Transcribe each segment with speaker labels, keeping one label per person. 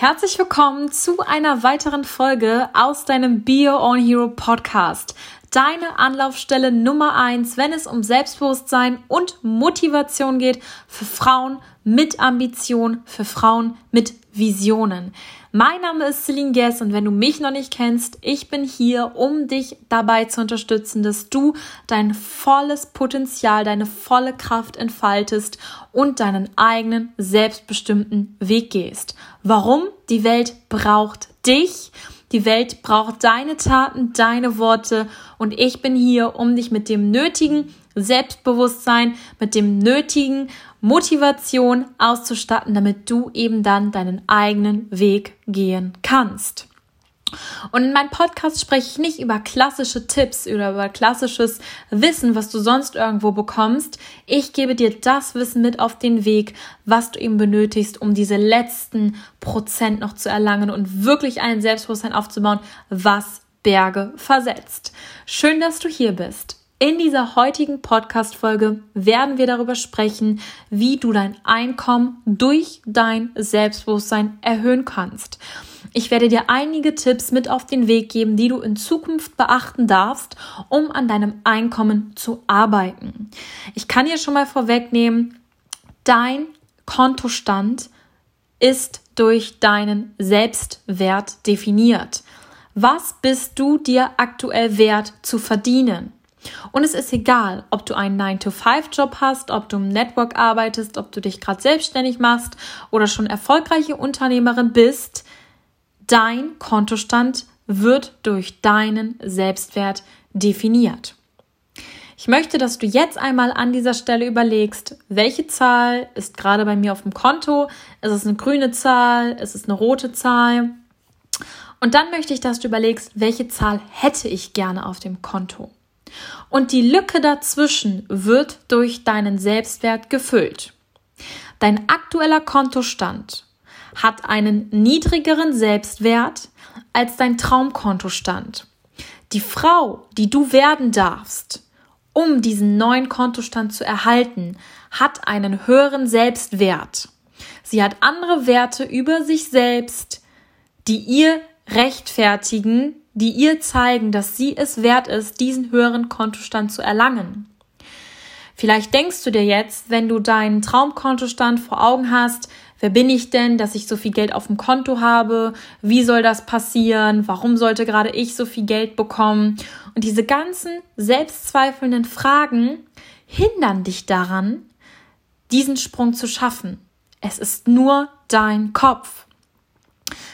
Speaker 1: Herzlich willkommen zu einer weiteren Folge aus deinem Your Own Hero Podcast. Deine Anlaufstelle Nummer eins, wenn es um Selbstbewusstsein und Motivation geht für Frauen mit Ambition, für Frauen mit Visionen. Mein Name ist Celine Guess und wenn du mich noch nicht kennst, ich bin hier, um dich dabei zu unterstützen, dass du dein volles Potenzial, deine volle Kraft entfaltest und deinen eigenen selbstbestimmten Weg gehst. Warum? Die Welt braucht dich. Die Welt braucht deine Taten, deine Worte und ich bin hier, um dich mit dem nötigen Selbstbewusstsein, mit dem nötigen Motivation auszustatten, damit du eben dann deinen eigenen Weg gehen kannst. Und in meinem Podcast spreche ich nicht über klassische Tipps oder über klassisches Wissen, was du sonst irgendwo bekommst. Ich gebe dir das Wissen mit auf den Weg, was du eben benötigst, um diese letzten Prozent noch zu erlangen und wirklich ein Selbstbewusstsein aufzubauen, was Berge versetzt. Schön, dass du hier bist. In dieser heutigen Podcast-Folge werden wir darüber sprechen, wie du dein Einkommen durch dein Selbstbewusstsein erhöhen kannst. Ich werde dir einige Tipps mit auf den Weg geben, die du in Zukunft beachten darfst, um an deinem Einkommen zu arbeiten. Ich kann hier schon mal vorwegnehmen, dein Kontostand ist durch deinen Selbstwert definiert. Was bist du dir aktuell wert zu verdienen? Und es ist egal, ob du einen 9-to-5-Job hast, ob du im Network arbeitest, ob du dich gerade selbstständig machst oder schon erfolgreiche Unternehmerin bist. Dein Kontostand wird durch deinen Selbstwert definiert. Ich möchte, dass du jetzt einmal an dieser Stelle überlegst, welche Zahl ist gerade bei mir auf dem Konto? Ist es eine grüne Zahl? Ist es eine rote Zahl? Und dann möchte ich, dass du überlegst, welche Zahl hätte ich gerne auf dem Konto? Und die Lücke dazwischen wird durch deinen Selbstwert gefüllt. Dein aktueller Kontostand hat einen niedrigeren Selbstwert als dein Traumkontostand. Die Frau, die du werden darfst, um diesen neuen Kontostand zu erhalten, hat einen höheren Selbstwert. Sie hat andere Werte über sich selbst, die ihr rechtfertigen, die ihr zeigen, dass sie es wert ist, diesen höheren Kontostand zu erlangen. Vielleicht denkst du dir jetzt, wenn du deinen Traumkontostand vor Augen hast, wer bin ich denn, dass ich so viel Geld auf dem Konto habe? Wie soll das passieren? Warum sollte gerade ich so viel Geld bekommen? Und diese ganzen selbstzweifelnden Fragen hindern dich daran, diesen Sprung zu schaffen. Es ist nur dein Kopf.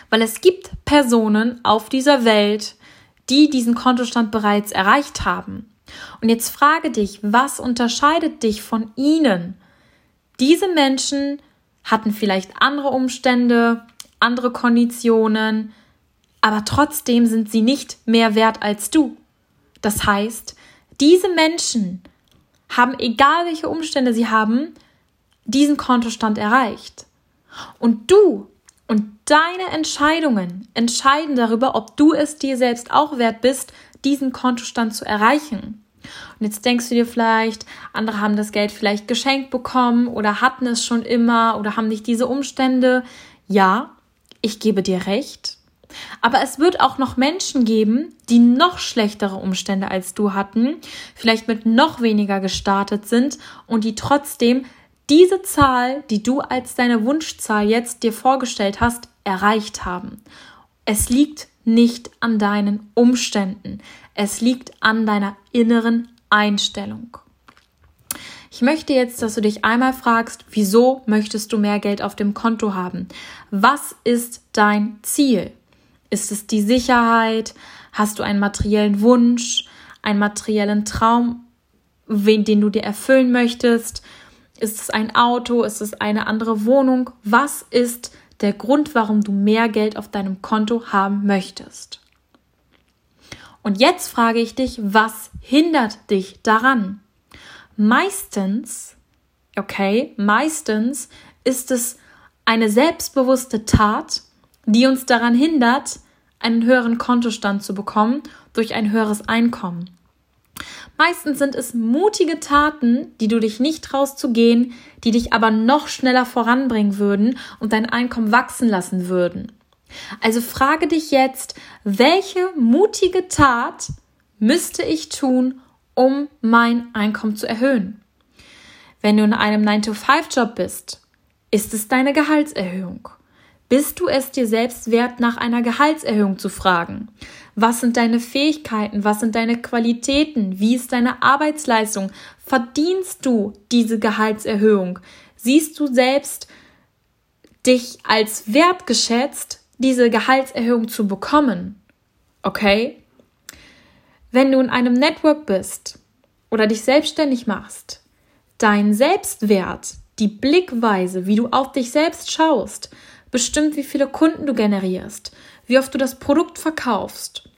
Speaker 1: Weil es gibt Personen auf dieser Welt, die diesen Kontostand bereits erreicht haben. Und jetzt frage dich, was unterscheidet dich von ihnen? Diese Menschen hatten vielleicht andere Umstände, andere Konditionen, aber trotzdem sind sie nicht mehr wert als du. Das heißt, diese Menschen haben, egal welche Umstände sie haben, diesen Kontostand erreicht. Und du und deine Entscheidungen entscheiden darüber, ob du es dir selbst auch wert bist, diesen Kontostand zu erreichen. Und jetzt denkst du dir vielleicht, andere haben das Geld vielleicht geschenkt bekommen oder hatten es schon immer oder haben nicht diese Umstände. Ja, ich gebe dir recht. Aber es wird auch noch Menschen geben, die noch schlechtere Umstände als du hatten, vielleicht mit noch weniger gestartet sind und die trotzdem diese Zahl, die du als deine Wunschzahl jetzt dir vorgestellt hast, erreicht haben. Es liegt nicht an deinen Umständen. Es liegt an deiner inneren Einstellung. Ich möchte jetzt, dass du dich einmal fragst, wieso möchtest du mehr Geld auf dem Konto haben? Was ist dein Ziel? Ist es die Sicherheit? Hast du einen materiellen Wunsch, einen materiellen Traum, den du dir erfüllen möchtest? Ist es ein Auto? Ist es eine andere Wohnung? Was ist der Grund, warum du mehr Geld auf deinem Konto haben möchtest? Und jetzt frage ich dich, was hindert dich daran? Meistens, okay, meistens ist es eine selbstbewusste Tat, die uns daran hindert, einen höheren Kontostand zu bekommen durch ein höheres Einkommen. Meistens sind es mutige Taten, die du dich nicht traust zu gehen, die dich aber noch schneller voranbringen würden und dein Einkommen wachsen lassen würden. Also frage dich jetzt, welche mutige Tat müsste ich tun, um mein Einkommen zu erhöhen? Wenn du in einem 9-to-5-Job bist, ist es deine Gehaltserhöhung. Bist du es dir selbst wert, nach einer Gehaltserhöhung zu fragen? Was sind deine Fähigkeiten? Was sind deine Qualitäten? Wie ist deine Arbeitsleistung? Verdienst du diese Gehaltserhöhung? Siehst du selbst dich als wertgeschätzt, diese Gehaltserhöhung zu bekommen? Okay? Wenn du in einem Network bist oder dich selbstständig machst, dein Selbstwert, die Blickweise, wie du auf dich selbst schaust, bestimmt, wie viele Kunden du generierst, wie oft du das Produkt verkaufst.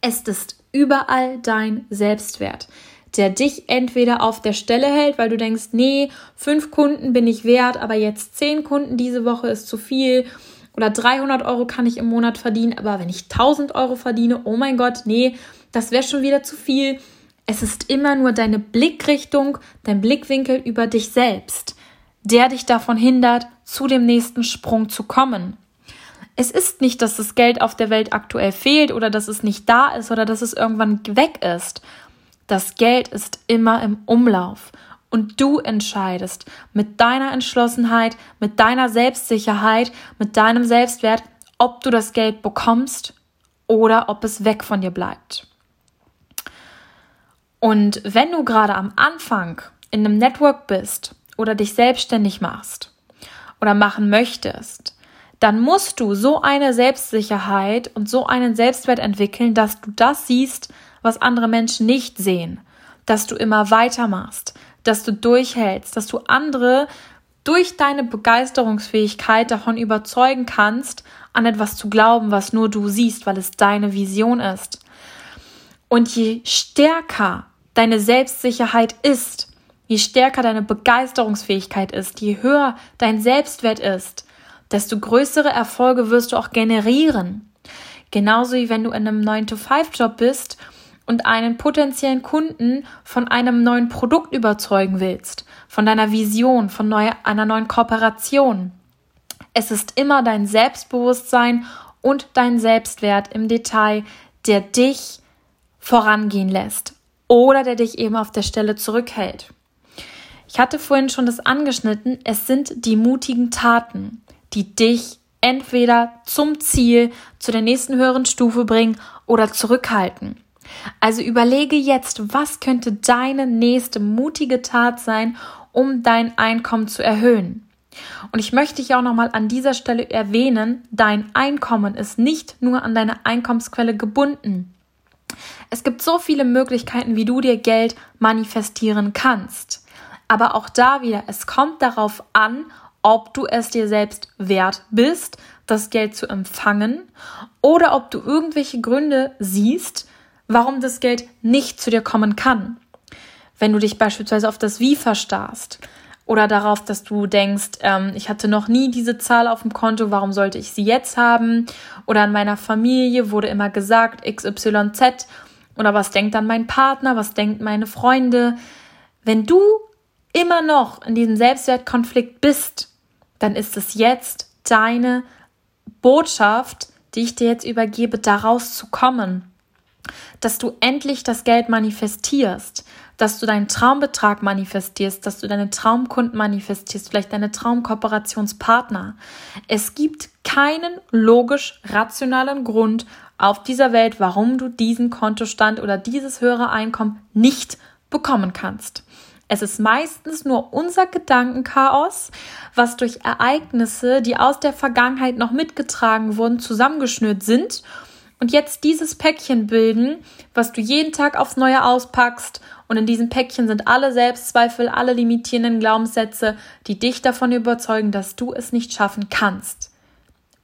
Speaker 1: Es ist überall dein Selbstwert, der dich entweder auf der Stelle hält, weil du denkst, nee, fünf Kunden bin ich wert, aber jetzt zehn Kunden diese Woche ist zu viel oder 300 Euro kann ich im Monat verdienen, aber wenn ich 1000 Euro verdiene, oh mein Gott, nee, das wäre schon wieder zu viel. Es ist immer nur deine Blickrichtung, dein Blickwinkel über dich selbst, der dich davon hindert, zu dem nächsten Sprung zu kommen. Es ist nicht, dass das Geld auf der Welt aktuell fehlt oder dass es nicht da ist oder dass es irgendwann weg ist. Das Geld ist immer im Umlauf und du entscheidest mit deiner Entschlossenheit, mit deiner Selbstsicherheit, mit deinem Selbstwert, ob du das Geld bekommst oder ob es weg von dir bleibt. Und wenn du gerade am Anfang in einem Network bist oder dich selbstständig machst oder machen möchtest, dann musst du so eine Selbstsicherheit und so einen Selbstwert entwickeln, dass du das siehst, was andere Menschen nicht sehen, dass du immer weitermachst, dass du durchhältst, dass du andere durch deine Begeisterungsfähigkeit davon überzeugen kannst, an etwas zu glauben, was nur du siehst, weil es deine Vision ist. Und je stärker deine Selbstsicherheit ist, je stärker deine Begeisterungsfähigkeit ist, je höher dein Selbstwert ist, desto größere Erfolge wirst du auch generieren. Genauso wie wenn du in einem 9-to-5-Job bist und einen potenziellen Kunden von einem neuen Produkt überzeugen willst, von deiner Vision, von neue, einer neuen Kooperation. Es ist immer dein Selbstbewusstsein und dein Selbstwert im Detail, der dich vorangehen lässt oder der dich eben auf der Stelle zurückhält. Ich hatte vorhin schon das angeschnitten, es sind die mutigen Taten, die dich entweder zum Ziel, zu der nächsten höheren Stufe bringen oder zurückhalten. Also überlege jetzt, was könnte deine nächste mutige Tat sein, um dein Einkommen zu erhöhen. Und ich möchte dich auch nochmal an dieser Stelle erwähnen, dein Einkommen ist nicht nur an deine Einkommensquelle gebunden. Es gibt so viele Möglichkeiten, wie du dir Geld manifestieren kannst. Aber auch da wieder, es kommt darauf an, ob du es dir selbst wert bist, das Geld zu empfangen, oder ob du irgendwelche Gründe siehst, warum das Geld nicht zu dir kommen kann. Wenn du dich beispielsweise auf das Wie verstarrst oder darauf, dass du denkst, ähm, ich hatte noch nie diese Zahl auf dem Konto, warum sollte ich sie jetzt haben? Oder in meiner Familie wurde immer gesagt XYZ oder was denkt dann mein Partner, was denkt meine Freunde? Wenn du immer noch in diesem Selbstwertkonflikt bist, dann ist es jetzt deine Botschaft, die ich dir jetzt übergebe, daraus zu kommen. Dass du endlich das Geld manifestierst, dass du deinen Traumbetrag manifestierst, dass du deine Traumkunden manifestierst, vielleicht deine Traumkooperationspartner. Es gibt keinen logisch rationalen Grund auf dieser Welt, warum du diesen Kontostand oder dieses höhere Einkommen nicht bekommen kannst. Es ist meistens nur unser Gedankenchaos, was durch Ereignisse, die aus der Vergangenheit noch mitgetragen wurden, zusammengeschnürt sind und jetzt dieses Päckchen bilden, was du jeden Tag aufs Neue auspackst. Und in diesem Päckchen sind alle Selbstzweifel, alle limitierenden Glaubenssätze, die dich davon überzeugen, dass du es nicht schaffen kannst.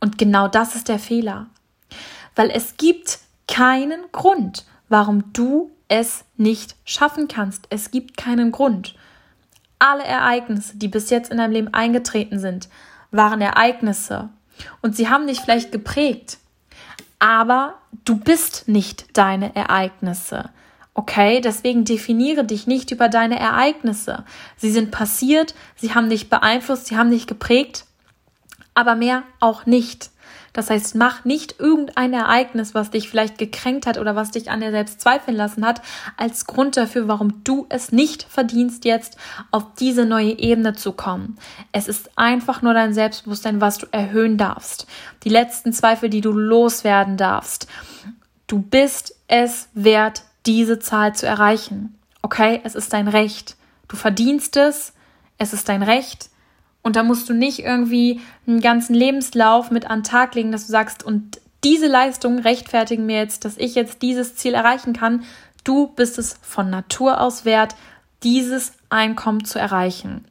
Speaker 1: Und genau das ist der Fehler. Weil es gibt keinen Grund, warum du es nicht schaffen kannst. Es gibt keinen Grund. Alle Ereignisse, die bis jetzt in deinem Leben eingetreten sind, waren Ereignisse. Und sie haben dich vielleicht geprägt. Aber du bist nicht deine Ereignisse. Okay, deswegen definiere dich nicht über deine Ereignisse. Sie sind passiert, sie haben dich beeinflusst, sie haben dich geprägt, aber mehr auch nicht. Das heißt, mach nicht irgendein Ereignis, was dich vielleicht gekränkt hat oder was dich an dir selbst zweifeln lassen hat, als Grund dafür, warum du es nicht verdienst, jetzt auf diese neue Ebene zu kommen. Es ist einfach nur dein Selbstbewusstsein, was du erhöhen darfst. Die letzten Zweifel, die du loswerden darfst. Du bist es wert, diese Zahl zu erreichen. Okay, es ist dein Recht. Du verdienst es. Es ist dein Recht. Und da musst du nicht irgendwie einen ganzen Lebenslauf mit an den Tag legen, dass du sagst, und diese Leistung rechtfertigen mir jetzt, dass ich jetzt dieses Ziel erreichen kann. Du bist es von Natur aus wert, dieses Einkommen zu erreichen.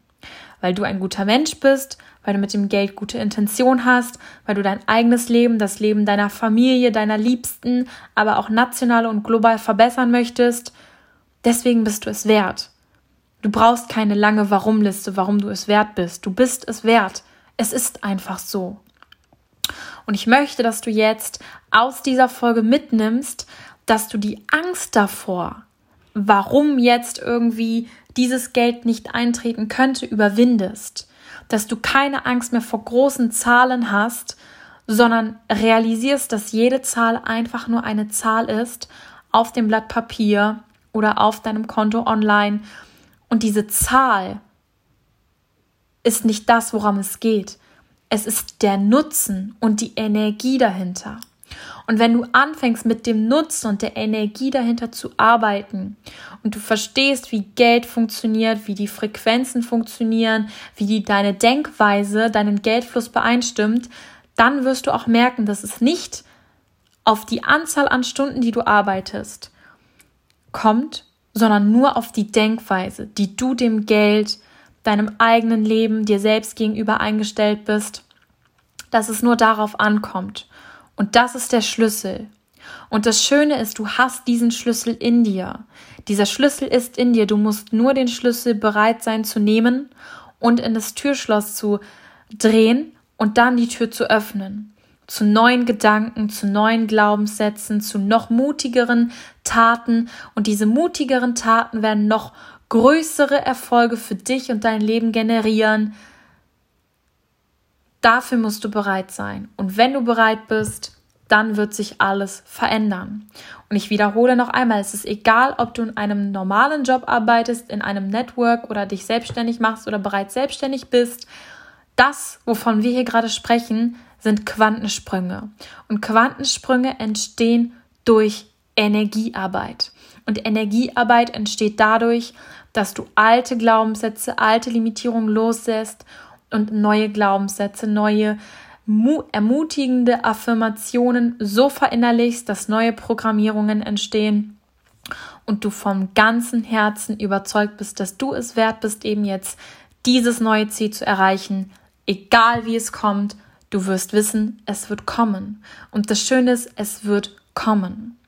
Speaker 1: Weil du ein guter Mensch bist, weil du mit dem Geld gute Intention hast, weil du dein eigenes Leben, das Leben deiner Familie, deiner Liebsten, aber auch national und global verbessern möchtest. Deswegen bist du es wert. Du brauchst keine lange Warum-Liste, warum du es wert bist. Du bist es wert. Es ist einfach so. Und ich möchte, dass du jetzt aus dieser Folge mitnimmst, dass du die Angst davor, warum jetzt irgendwie dieses Geld nicht eintreten könnte, überwindest. Dass du keine Angst mehr vor großen Zahlen hast, sondern realisierst, dass jede Zahl einfach nur eine Zahl ist auf dem Blatt Papier oder auf deinem Konto online und diese Zahl ist nicht das, worum es geht. Es ist der Nutzen und die Energie dahinter. Und wenn du anfängst mit dem Nutzen und der Energie dahinter zu arbeiten und du verstehst, wie Geld funktioniert, wie die Frequenzen funktionieren, wie die, deine Denkweise deinen Geldfluss beeinstimmt, dann wirst du auch merken, dass es nicht auf die Anzahl an Stunden, die du arbeitest, kommt, sondern nur auf die Denkweise, die du dem Geld, deinem eigenen Leben, dir selbst gegenüber eingestellt bist, dass es nur darauf ankommt. Und das ist der Schlüssel. Und das Schöne ist, du hast diesen Schlüssel in dir. Dieser Schlüssel ist in dir. Du musst nur den Schlüssel bereit sein zu nehmen und in das Türschloss zu drehen und dann die Tür zu öffnen zu neuen Gedanken, zu neuen Glaubenssätzen, zu noch mutigeren Taten. Und diese mutigeren Taten werden noch größere Erfolge für dich und dein Leben generieren. Dafür musst du bereit sein. Und wenn du bereit bist, dann wird sich alles verändern. Und ich wiederhole noch einmal, es ist egal, ob du in einem normalen Job arbeitest, in einem Network oder dich selbstständig machst oder bereits selbstständig bist. Das, wovon wir hier gerade sprechen, sind Quantensprünge. Und Quantensprünge entstehen durch Energiearbeit. Und Energiearbeit entsteht dadurch, dass du alte Glaubenssätze, alte Limitierungen loslässt und neue Glaubenssätze, neue ermutigende Affirmationen so verinnerlichst, dass neue Programmierungen entstehen und du vom ganzen Herzen überzeugt bist, dass du es wert bist, eben jetzt dieses neue Ziel zu erreichen, egal wie es kommt, Du wirst wissen, es wird kommen. Und das Schöne ist, es wird kommen.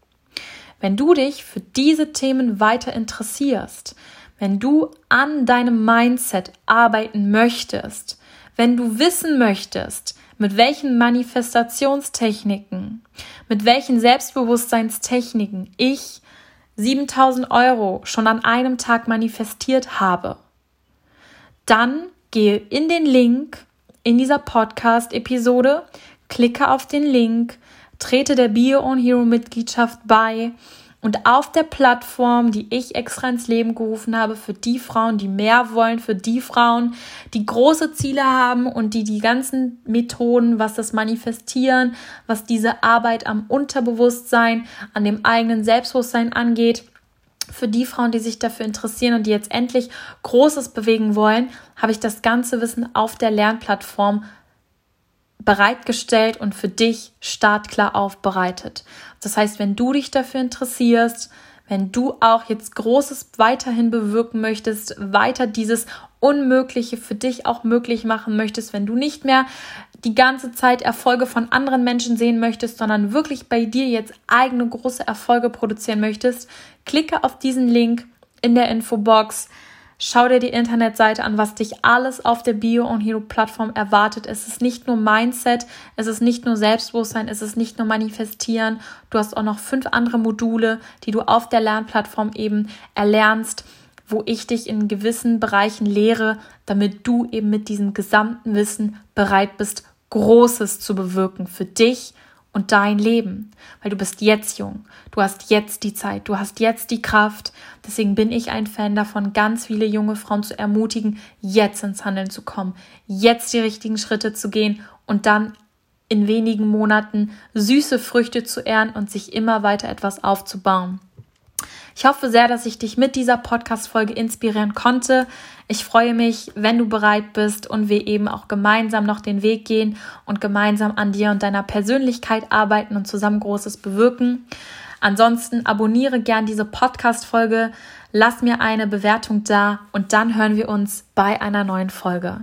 Speaker 1: Wenn du dich für diese Themen weiter interessierst, wenn du an deinem Mindset arbeiten möchtest, wenn du wissen möchtest, mit welchen Manifestationstechniken, mit welchen Selbstbewusstseinstechniken ich 7000 Euro schon an einem Tag manifestiert habe, dann gehe in den Link in dieser Podcast-Episode. Klicke auf den Link, trete der Bio on Hero Mitgliedschaft bei. Und auf der Plattform, die ich extra ins Leben gerufen habe, für die Frauen, die mehr wollen, für die Frauen, die große Ziele haben und die die ganzen Methoden, was das Manifestieren, was diese Arbeit am Unterbewusstsein, an dem eigenen Selbstbewusstsein angeht, für die Frauen, die sich dafür interessieren und die jetzt endlich Großes bewegen wollen, habe ich das ganze Wissen auf der Lernplattform bereitgestellt und für dich startklar aufbereitet. Das heißt, wenn du dich dafür interessierst, wenn du auch jetzt Großes weiterhin bewirken möchtest, weiter dieses Unmögliche für dich auch möglich machen möchtest, wenn du nicht mehr die ganze Zeit Erfolge von anderen Menschen sehen möchtest, sondern wirklich bei dir jetzt eigene große Erfolge produzieren möchtest, klicke auf diesen Link in der Infobox, Schau dir die Internetseite an, was dich alles auf der Bio on Hero Plattform erwartet. Es ist nicht nur Mindset, es ist nicht nur Selbstbewusstsein, es ist nicht nur Manifestieren. Du hast auch noch fünf andere Module, die du auf der Lernplattform eben erlernst, wo ich dich in gewissen Bereichen lehre, damit du eben mit diesem gesamten Wissen bereit bist, Großes zu bewirken für dich und dein Leben, weil du bist jetzt jung, du hast jetzt die Zeit, du hast jetzt die Kraft. Deswegen bin ich ein Fan davon, ganz viele junge Frauen zu ermutigen, jetzt ins Handeln zu kommen, jetzt die richtigen Schritte zu gehen und dann in wenigen Monaten süße Früchte zu ernten und sich immer weiter etwas aufzubauen. Ich hoffe sehr, dass ich dich mit dieser Podcast-Folge inspirieren konnte. Ich freue mich, wenn du bereit bist und wir eben auch gemeinsam noch den Weg gehen und gemeinsam an dir und deiner Persönlichkeit arbeiten und zusammen Großes bewirken. Ansonsten abonniere gern diese Podcast-Folge, lass mir eine Bewertung da und dann hören wir uns bei einer neuen Folge.